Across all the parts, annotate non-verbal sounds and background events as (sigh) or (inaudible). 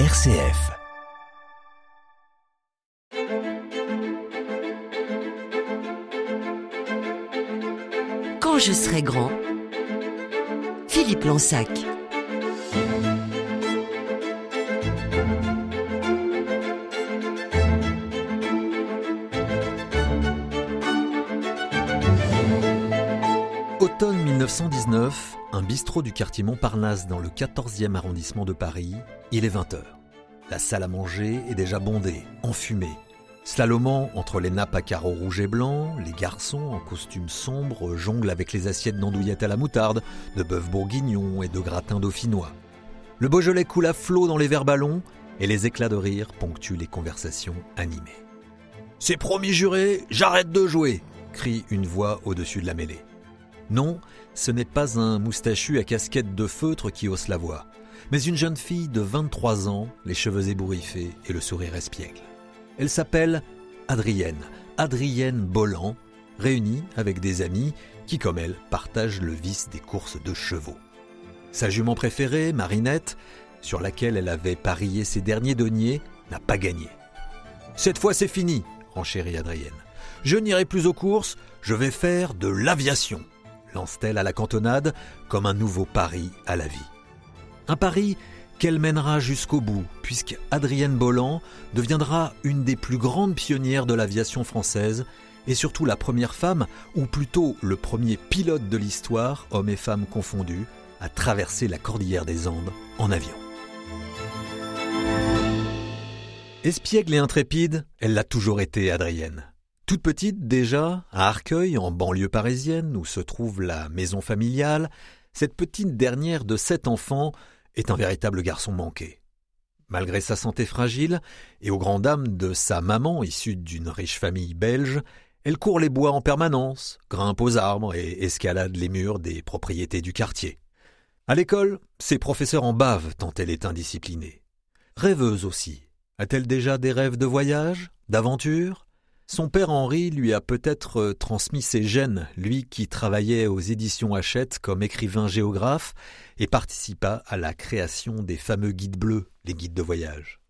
RCF. Quand je serai grand, Philippe Lansac. 1919, un bistrot du quartier Montparnasse dans le 14e arrondissement de Paris, il est 20h. La salle à manger est déjà bondée, enfumée. Slalomant entre les nappes à carreaux rouges et blancs, les garçons en costume sombre jonglent avec les assiettes d'andouillettes à la moutarde, de bœuf bourguignon et de gratin dauphinois. Le Beaujolais coule à flot dans les verres ballons et les éclats de rire ponctuent les conversations animées. C'est promis juré, j'arrête de jouer crie une voix au-dessus de la mêlée. Non, ce n'est pas un moustachu à casquette de feutre qui hausse la voix, mais une jeune fille de 23 ans, les cheveux ébouriffés et le sourire espiègle. Elle s'appelle Adrienne, Adrienne Bolland, réunie avec des amis qui, comme elle, partagent le vice des courses de chevaux. Sa jument préférée, Marinette, sur laquelle elle avait parié ses derniers deniers, n'a pas gagné. Cette fois c'est fini, renchérit Adrienne. Je n'irai plus aux courses, je vais faire de l'aviation, lance-t-elle à la cantonade comme un nouveau pari à la vie. Un pari qu'elle mènera jusqu'au bout, puisque Adrienne Bolland deviendra une des plus grandes pionnières de l'aviation française et surtout la première femme, ou plutôt le premier pilote de l'histoire, hommes et femmes confondus, à traverser la cordillère des Andes en avion. Espiègle et intrépide, elle l'a toujours été, Adrienne. Toute petite déjà, à Arcueil, en banlieue parisienne, où se trouve la maison familiale, cette petite dernière de sept enfants est un véritable garçon manqué. Malgré sa santé fragile, et aux grandes dames de sa maman issue d'une riche famille belge, elle court les bois en permanence, grimpe aux arbres et escalade les murs des propriétés du quartier. À l'école, ses professeurs en bavent tant elle est indisciplinée. Rêveuse aussi. A-t-elle déjà des rêves de voyage, d'aventure? Son père Henri lui a peut-être transmis ses gènes, lui qui travaillait aux éditions Hachette comme écrivain géographe et participa à la création des fameux guides bleus, les guides de voyage.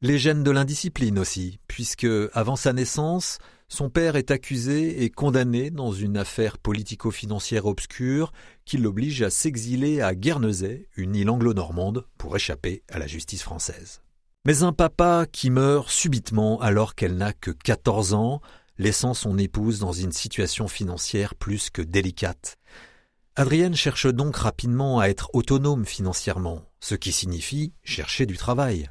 Les gènes de l'indiscipline aussi, puisque, avant sa naissance, son père est accusé et condamné dans une affaire politico-financière obscure qui l'oblige à s'exiler à Guernesey, une île anglo-normande, pour échapper à la justice française. Mais un papa qui meurt subitement alors qu'elle n'a que 14 ans, laissant son épouse dans une situation financière plus que délicate. Adrienne cherche donc rapidement à être autonome financièrement, ce qui signifie chercher du travail.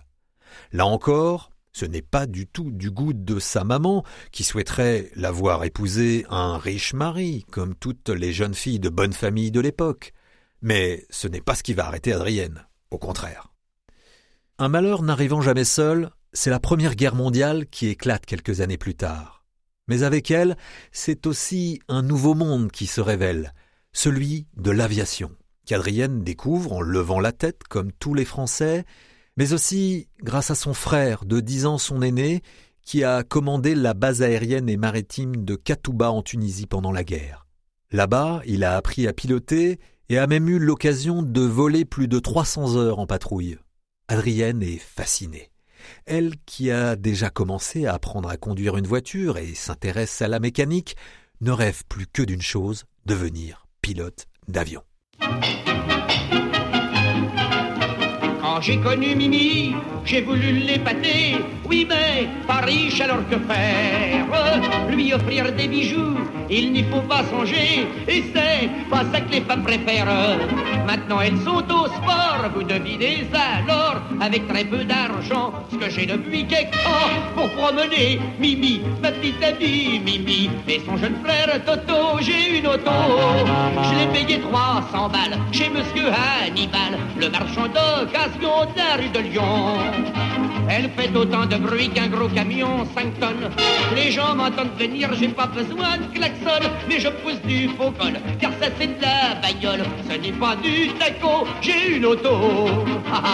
Là encore, ce n'est pas du tout du goût de sa maman, qui souhaiterait la voir épouser un riche mari, comme toutes les jeunes filles de bonne famille de l'époque. Mais ce n'est pas ce qui va arrêter Adrienne, au contraire. Un malheur n'arrivant jamais seul, c'est la Première Guerre mondiale qui éclate quelques années plus tard. Mais avec elle, c'est aussi un nouveau monde qui se révèle, celui de l'aviation, qu'Adrienne découvre en levant la tête comme tous les Français, mais aussi grâce à son frère, de dix ans son aîné, qui a commandé la base aérienne et maritime de Katouba en Tunisie pendant la guerre. Là-bas, il a appris à piloter et a même eu l'occasion de voler plus de 300 heures en patrouille. Adrienne est fascinée. Elle, qui a déjà commencé à apprendre à conduire une voiture et s'intéresse à la mécanique, ne rêve plus que d'une chose, devenir pilote d'avion. Quand j'ai connu Mimi, j'ai voulu l'épater. Oui, mais pas riche, alors que faire? Lui offrir des bijoux, il n'y faut pas songer. Et c'est pas ça que les femmes préfèrent. Maintenant, elles sont au sport. Vous devinez alors, avec très peu d'argent, ce que j'ai depuis quelque temps pour promener Mimi, ma petite amie Mimi, et son jeune frère Toto. J'ai une auto. Je l'ai payé 300 balles chez Monsieur Hannibal, le marchand d'occasion de la rue de Lyon. Elle fait autant de bruit qu'un gros camion, 5 tonnes. Les gens m'entendent venir, j'ai pas besoin de klaxon, mais je pousse du faux col, car ça c'est de la bagnole. Ce n'est pas du taco, j'ai une auto. (laughs) Ah, ah.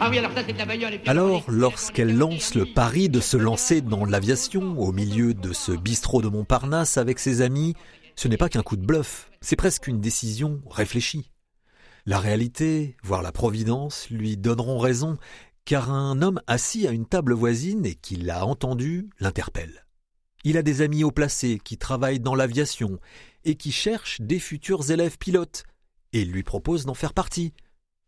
ah oui, alors ça c'est de la bagnole. Alors, lorsqu'elle lance le pari de se lancer dans l'aviation au milieu de ce bistrot de Montparnasse avec ses amis, ce n'est pas qu'un coup de bluff, c'est presque une décision réfléchie. La réalité, voire la providence, lui donneront raison, car un homme assis à une table voisine et qui l'a entendu l'interpelle. Il a des amis haut placés qui travaillent dans l'aviation et qui cherchent des futurs élèves pilotes, et il lui propose d'en faire partie.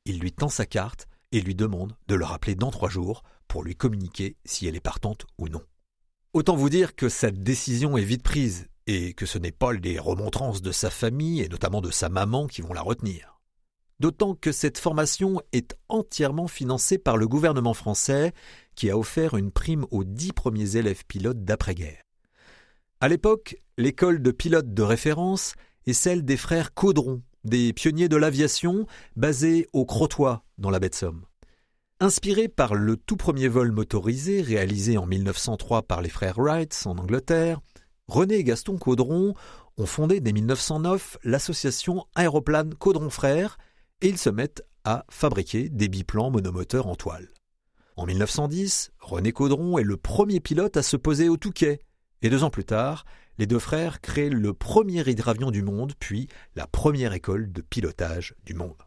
Il lui tend sa carte et lui demande de le rappeler dans trois jours pour lui communiquer si elle est partante ou non. Autant vous dire que cette décision est vite prise et que ce n'est pas les remontrances de sa famille et notamment de sa maman qui vont la retenir. D'autant que cette formation est entièrement financée par le gouvernement français qui a offert une prime aux dix premiers élèves pilotes d'après-guerre. À l'époque, l'école de pilotes de référence est celle des frères Caudron, des pionniers de l'aviation basés au Crotoy dans la baie de Somme. Inspiré par le tout premier vol motorisé réalisé en 1903 par les frères Wright en Angleterre, René et Gaston Caudron ont fondé dès 1909 l'association Aéroplane Caudron Frères et ils se mettent à fabriquer des biplans monomoteurs en toile. En 1910, René Caudron est le premier pilote à se poser au Touquet, et deux ans plus tard, les deux frères créent le premier hydravion du monde, puis la première école de pilotage du monde.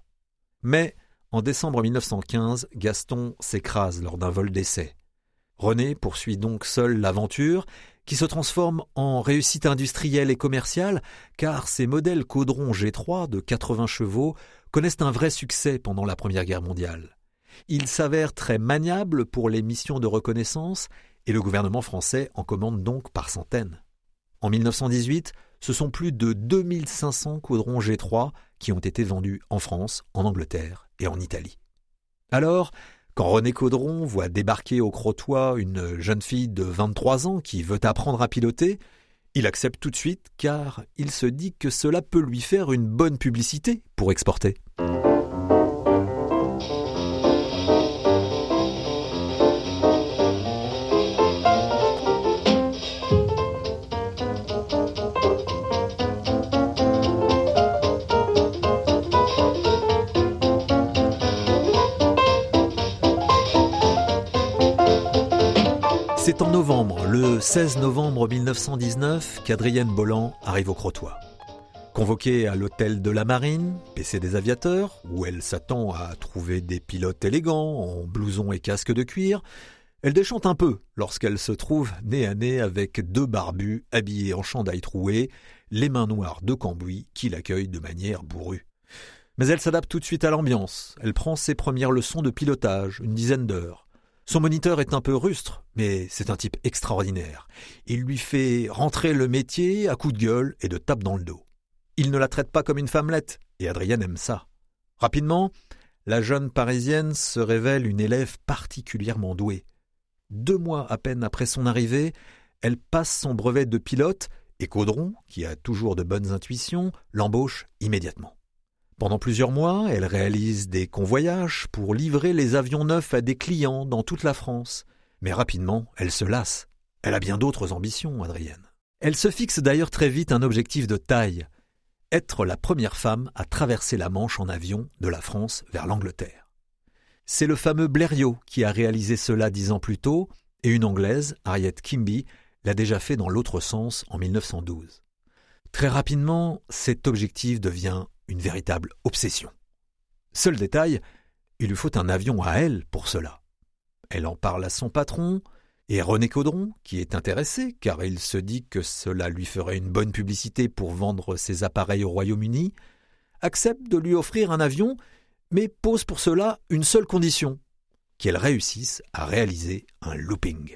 Mais en décembre 1915, Gaston s'écrase lors d'un vol d'essai. René poursuit donc seul l'aventure, qui se transforme en réussite industrielle et commerciale, car ces modèles Caudron G3 de 80 chevaux connaissent un vrai succès pendant la Première Guerre mondiale. Ils s'avèrent très maniables pour les missions de reconnaissance, et le gouvernement français en commande donc par centaines. En 1918, ce sont plus de 2500 Caudron G3 qui ont été vendus en France, en Angleterre et en Italie. Alors, quand René Caudron voit débarquer au Crotoy une jeune fille de 23 ans qui veut apprendre à piloter, il accepte tout de suite car il se dit que cela peut lui faire une bonne publicité pour exporter. C'est en novembre, le 16 novembre 1919, qu'Adrienne Bolland arrive au Crotoy. Convoquée à l'hôtel de la Marine, PC des aviateurs, où elle s'attend à trouver des pilotes élégants, en blouson et casque de cuir, elle déchante un peu lorsqu'elle se trouve nez à nez avec deux barbus habillés en chandail troué, les mains noires de Cambouis qui l'accueillent de manière bourrue. Mais elle s'adapte tout de suite à l'ambiance. Elle prend ses premières leçons de pilotage, une dizaine d'heures. Son moniteur est un peu rustre, mais c'est un type extraordinaire. Il lui fait rentrer le métier à coups de gueule et de tape dans le dos. Il ne la traite pas comme une femmelette, et Adrienne aime ça. Rapidement, la jeune Parisienne se révèle une élève particulièrement douée. Deux mois à peine après son arrivée, elle passe son brevet de pilote et Caudron, qui a toujours de bonnes intuitions, l'embauche immédiatement. Pendant plusieurs mois, elle réalise des convoyages pour livrer les avions neufs à des clients dans toute la France. Mais rapidement, elle se lasse. Elle a bien d'autres ambitions, Adrienne. Elle se fixe d'ailleurs très vite un objectif de taille être la première femme à traverser la Manche en avion de la France vers l'Angleterre. C'est le fameux Blériot qui a réalisé cela dix ans plus tôt, et une Anglaise, Harriet Kimby, l'a déjà fait dans l'autre sens en 1912. Très rapidement, cet objectif devient une véritable obsession. Seul détail, il lui faut un avion à elle pour cela. Elle en parle à son patron, et René Caudron, qui est intéressé, car il se dit que cela lui ferait une bonne publicité pour vendre ses appareils au Royaume-Uni, accepte de lui offrir un avion, mais pose pour cela une seule condition qu'elle réussisse à réaliser un looping.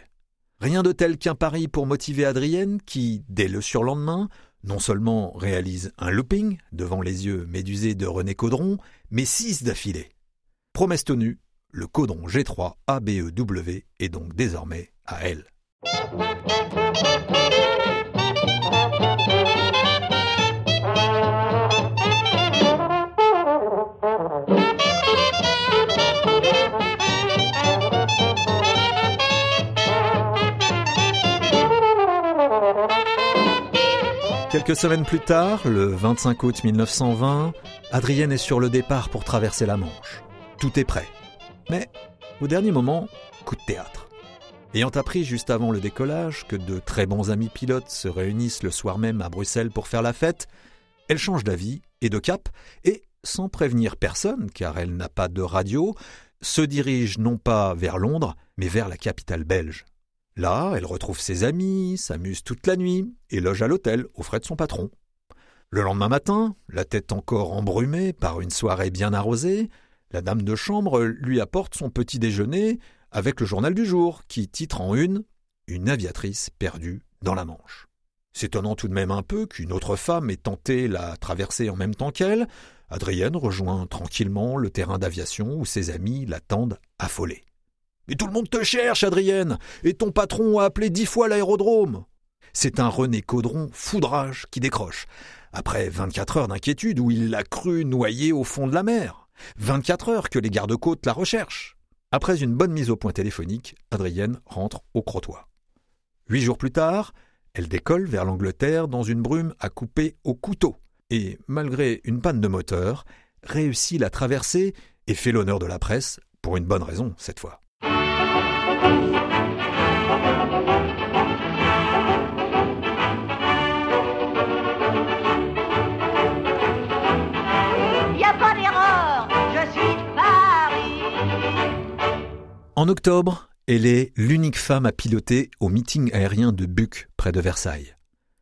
Rien de tel qu'un pari pour motiver Adrienne, qui, dès le surlendemain, non seulement réalise un looping devant les yeux médusés de René Caudron, mais six d'affilée. Promesse tenue, le Caudron G3 ABEW est donc désormais à elle. Quelques semaines plus tard, le 25 août 1920, Adrienne est sur le départ pour traverser la Manche. Tout est prêt. Mais, au dernier moment, coup de théâtre. Ayant appris juste avant le décollage que de très bons amis pilotes se réunissent le soir même à Bruxelles pour faire la fête, elle change d'avis et de cap, et, sans prévenir personne, car elle n'a pas de radio, se dirige non pas vers Londres, mais vers la capitale belge. Là, elle retrouve ses amis, s'amuse toute la nuit et loge à l'hôtel aux frais de son patron. Le lendemain matin, la tête encore embrumée par une soirée bien arrosée, la dame de chambre lui apporte son petit déjeuner avec le journal du jour qui titre en une Une aviatrice perdue dans la Manche. S'étonnant tout de même un peu qu'une autre femme ait tenté la traversée en même temps qu'elle, Adrienne rejoint tranquillement le terrain d'aviation où ses amis l'attendent affolés. Mais tout le monde te cherche, Adrienne, et ton patron a appelé dix fois l'aérodrome. C'est un René Caudron foudrage qui décroche, après vingt-quatre heures d'inquiétude où il l'a cru noyé au fond de la mer. Vingt-quatre heures que les gardes-côtes la recherchent. Après une bonne mise au point téléphonique, Adrienne rentre au Crotoy. Huit jours plus tard, elle décolle vers l'Angleterre dans une brume à couper au couteau et, malgré une panne de moteur, réussit la traversée et fait l'honneur de la presse, pour une bonne raison cette fois. En octobre, elle est l'unique femme à piloter au meeting aérien de Buc, près de Versailles.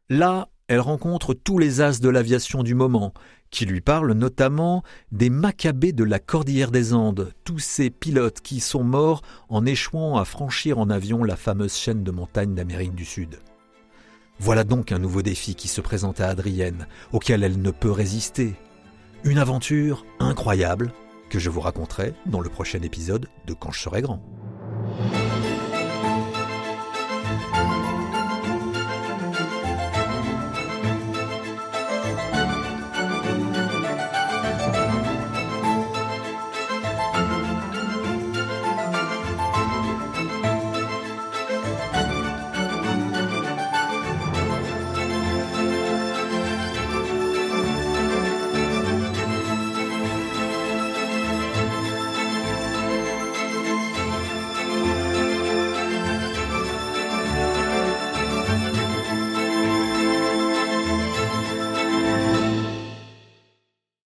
Là, elle rencontre tous les as de l'aviation du moment, qui lui parlent notamment des macabées de la cordillère des Andes, tous ces pilotes qui sont morts en échouant à franchir en avion la fameuse chaîne de montagnes d'Amérique du Sud. Voilà donc un nouveau défi qui se présente à Adrienne, auquel elle ne peut résister. Une aventure incroyable que je vous raconterai dans le prochain épisode de Quand je serai grand.